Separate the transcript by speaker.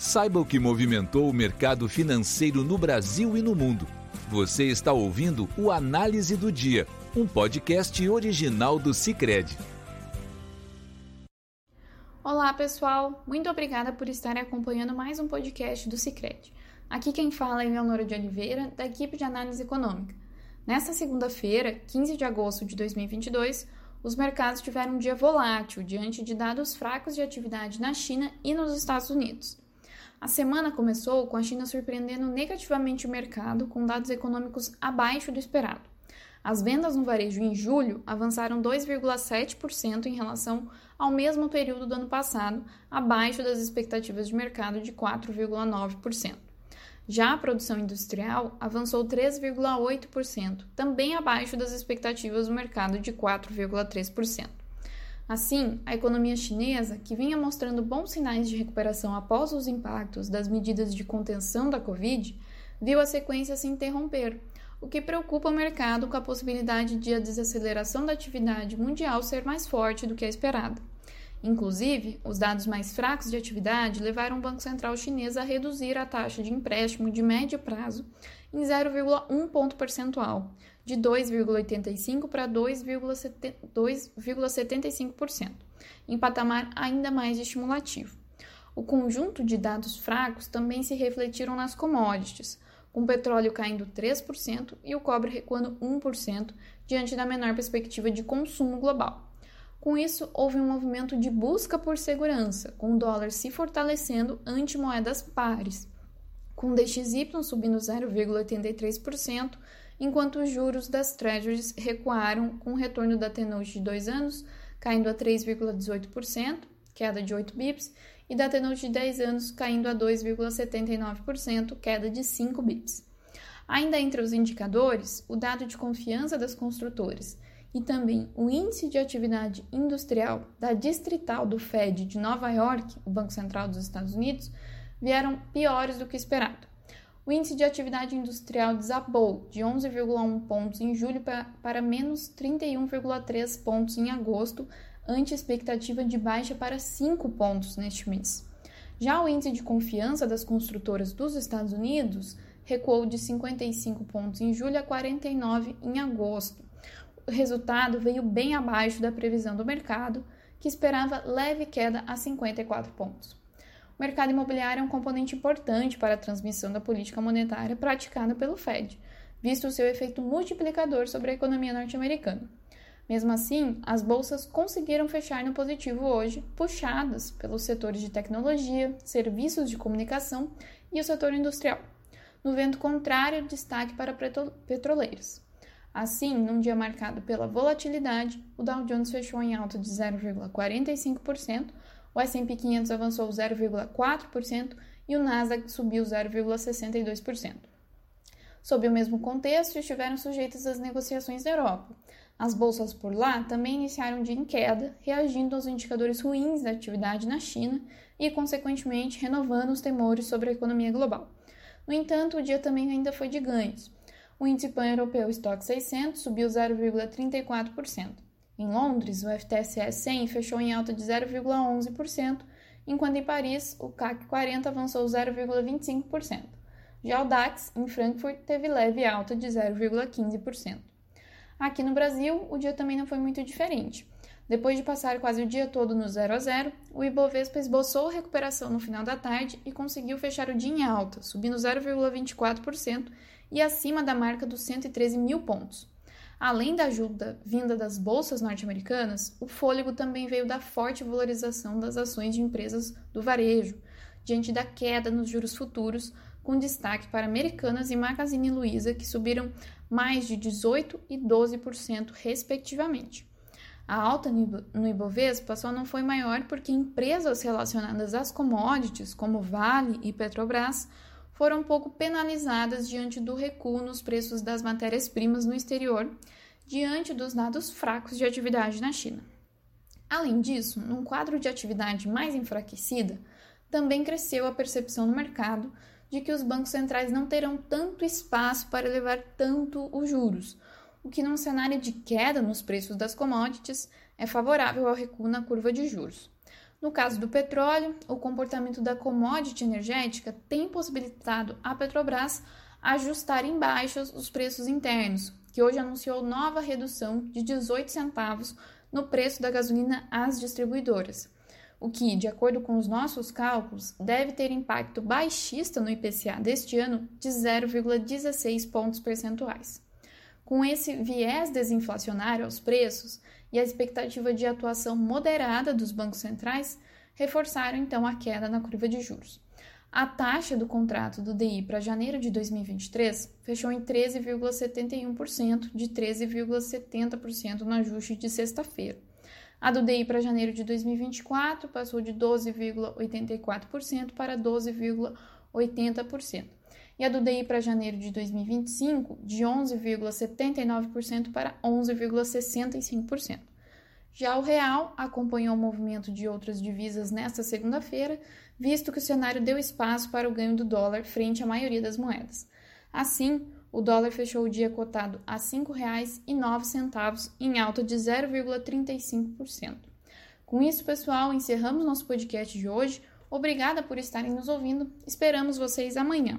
Speaker 1: Saiba o que movimentou o mercado financeiro no Brasil e no mundo. Você está ouvindo o Análise do Dia, um podcast original do Cicred.
Speaker 2: Olá, pessoal. Muito obrigada por estarem acompanhando mais um podcast do Cicred. Aqui quem fala é Leonora de Oliveira, da equipe de análise econômica. Nesta segunda-feira, 15 de agosto de 2022, os mercados tiveram um dia volátil diante de dados fracos de atividade na China e nos Estados Unidos. A semana começou com a China surpreendendo negativamente o mercado com dados econômicos abaixo do esperado. As vendas no varejo em julho avançaram 2,7% em relação ao mesmo período do ano passado, abaixo das expectativas de mercado de 4,9%. Já a produção industrial avançou 3,8%, também abaixo das expectativas do mercado de 4,3%. Assim, a economia chinesa, que vinha mostrando bons sinais de recuperação após os impactos das medidas de contenção da Covid, viu a sequência se interromper, o que preocupa o mercado com a possibilidade de a desaceleração da atividade mundial ser mais forte do que a esperada. Inclusive, os dados mais fracos de atividade levaram o Banco Central chinês a reduzir a taxa de empréstimo de médio prazo em 0,1 ponto percentual, de 2,85% para 2,75%, em patamar ainda mais estimulativo. O conjunto de dados fracos também se refletiram nas commodities, com o petróleo caindo 3% e o cobre recuando 1% diante da menor perspectiva de consumo global. Com isso, houve um movimento de busca por segurança, com o dólar se fortalecendo ante moedas pares, com o DXY subindo 0,83%, enquanto os juros das Treasuries recuaram com o retorno da T-Note de 2 anos caindo a 3,18%, queda de 8 bips, e da T-Note de 10 anos caindo a 2,79%, queda de 5 bips. Ainda entre os indicadores, o dado de confiança das construtoras e também o índice de atividade industrial da distrital do Fed de Nova York, o Banco Central dos Estados Unidos, vieram piores do que esperado. O índice de atividade industrial desabou de 11,1 pontos em julho para menos 31,3 pontos em agosto, ante expectativa de baixa para 5 pontos neste mês. Já o índice de confiança das construtoras dos Estados Unidos recuou de 55 pontos em julho a 49 em agosto. O resultado veio bem abaixo da previsão do mercado, que esperava leve queda a 54 pontos o mercado imobiliário é um componente importante para a transmissão da política monetária praticada pelo Fed, visto o seu efeito multiplicador sobre a economia norte-americana. Mesmo assim, as bolsas conseguiram fechar no positivo hoje, puxadas pelos setores de tecnologia, serviços de comunicação e o setor industrial. No vento contrário, destaque para petroleiros. Assim, num dia marcado pela volatilidade, o Dow Jones fechou em alta de 0,45%, o S&P 500 avançou 0,4% e o Nasdaq subiu 0,62%. Sob o mesmo contexto, estiveram sujeitas às negociações da Europa. As bolsas por lá também iniciaram de em queda, reagindo aos indicadores ruins da atividade na China e, consequentemente, renovando os temores sobre a economia global. No entanto, o dia também ainda foi de ganhos. O índice pan-europeu Stock 600 subiu 0,34%. Em Londres, o FTSE 100 fechou em alta de 0,11%, enquanto em Paris, o CAC 40 avançou 0,25%. Já o DAX, em Frankfurt, teve leve alta de 0,15%. Aqui no Brasil, o dia também não foi muito diferente. Depois de passar quase o dia todo no 0 a 0, o Ibovespa esboçou recuperação no final da tarde e conseguiu fechar o dia em alta, subindo 0,24% e acima da marca dos 113 mil pontos. Além da ajuda vinda das bolsas norte-americanas, o fôlego também veio da forte valorização das ações de empresas do varejo, diante da queda nos juros futuros, com destaque para Americanas e Magazine Luiza, que subiram mais de 18% e 12%, respectivamente. A alta no Ibovespa só não foi maior porque empresas relacionadas às commodities, como Vale e Petrobras, foram um pouco penalizadas diante do recuo nos preços das matérias-primas no exterior, diante dos dados fracos de atividade na China. Além disso, num quadro de atividade mais enfraquecida, também cresceu a percepção no mercado de que os bancos centrais não terão tanto espaço para elevar tanto os juros, o que, num cenário de queda nos preços das commodities, é favorável ao recuo na curva de juros. No caso do petróleo, o comportamento da commodity energética tem possibilitado a Petrobras ajustar em baixas os preços internos, que hoje anunciou nova redução de 18 centavos no preço da gasolina às distribuidoras, o que, de acordo com os nossos cálculos, deve ter impacto baixista no IPCA deste ano de 0,16 pontos percentuais. Com esse viés desinflacionário aos preços, e a expectativa de atuação moderada dos bancos centrais reforçaram então a queda na curva de juros. A taxa do contrato do DI para janeiro de 2023 fechou em 13,71%, de 13,70% no ajuste de sexta-feira. A do DI para janeiro de 2024 passou de 12,84% para 12,80%. E a do DI para janeiro de 2025 de 11,79% para 11,65%. Já o real acompanhou o movimento de outras divisas nesta segunda-feira, visto que o cenário deu espaço para o ganho do dólar frente à maioria das moedas. Assim, o dólar fechou o dia cotado a R$ 5,09, em alta de 0,35%. Com isso, pessoal, encerramos nosso podcast de hoje. Obrigada por estarem nos ouvindo. Esperamos vocês amanhã.